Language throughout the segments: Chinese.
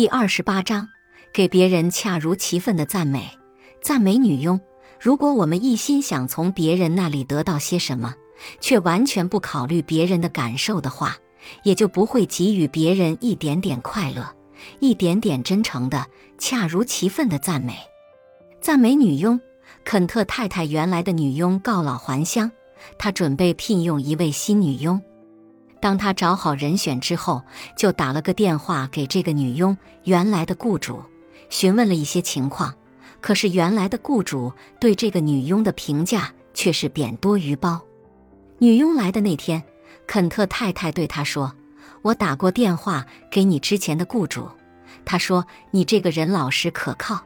第二十八章，给别人恰如其分的赞美。赞美女佣。如果我们一心想从别人那里得到些什么，却完全不考虑别人的感受的话，也就不会给予别人一点点快乐，一点点真诚的、恰如其分的赞美。赞美女佣。肯特太太原来的女佣告老还乡，她准备聘用一位新女佣。当他找好人选之后，就打了个电话给这个女佣原来的雇主，询问了一些情况。可是原来的雇主对这个女佣的评价却是贬多于褒。女佣来的那天，肯特太太对他说：“我打过电话给你之前的雇主，他说你这个人老实可靠，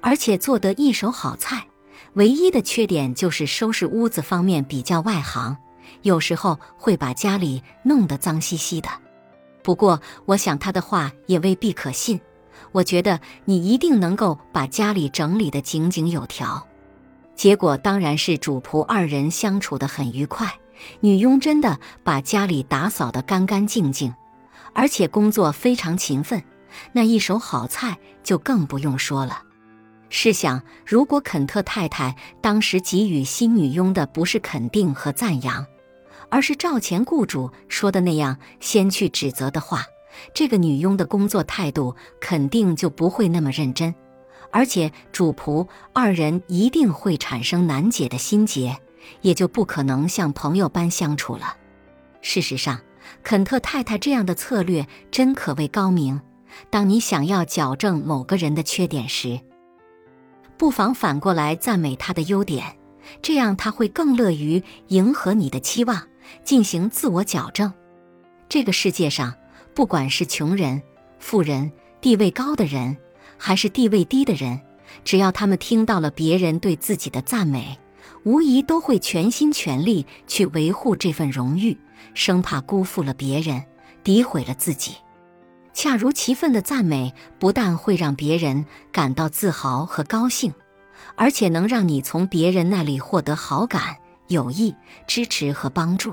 而且做得一手好菜。唯一的缺点就是收拾屋子方面比较外行。”有时候会把家里弄得脏兮兮的，不过我想他的话也未必可信。我觉得你一定能够把家里整理得井井有条。结果当然是主仆二人相处得很愉快，女佣真的把家里打扫得干干净净，而且工作非常勤奋，那一手好菜就更不用说了。试想，如果肯特太太当时给予新女佣的不是肯定和赞扬，而是照前雇主说的那样，先去指责的话，这个女佣的工作态度肯定就不会那么认真，而且主仆二人一定会产生难解的心结，也就不可能像朋友般相处了。事实上，肯特太太这样的策略真可谓高明。当你想要矫正某个人的缺点时，不妨反过来赞美他的优点，这样他会更乐于迎合你的期望。进行自我矫正。这个世界上，不管是穷人、富人、地位高的人，还是地位低的人，只要他们听到了别人对自己的赞美，无疑都会全心全力去维护这份荣誉，生怕辜负了别人，诋毁了自己。恰如其分的赞美，不但会让别人感到自豪和高兴，而且能让你从别人那里获得好感。友谊、支持和帮助。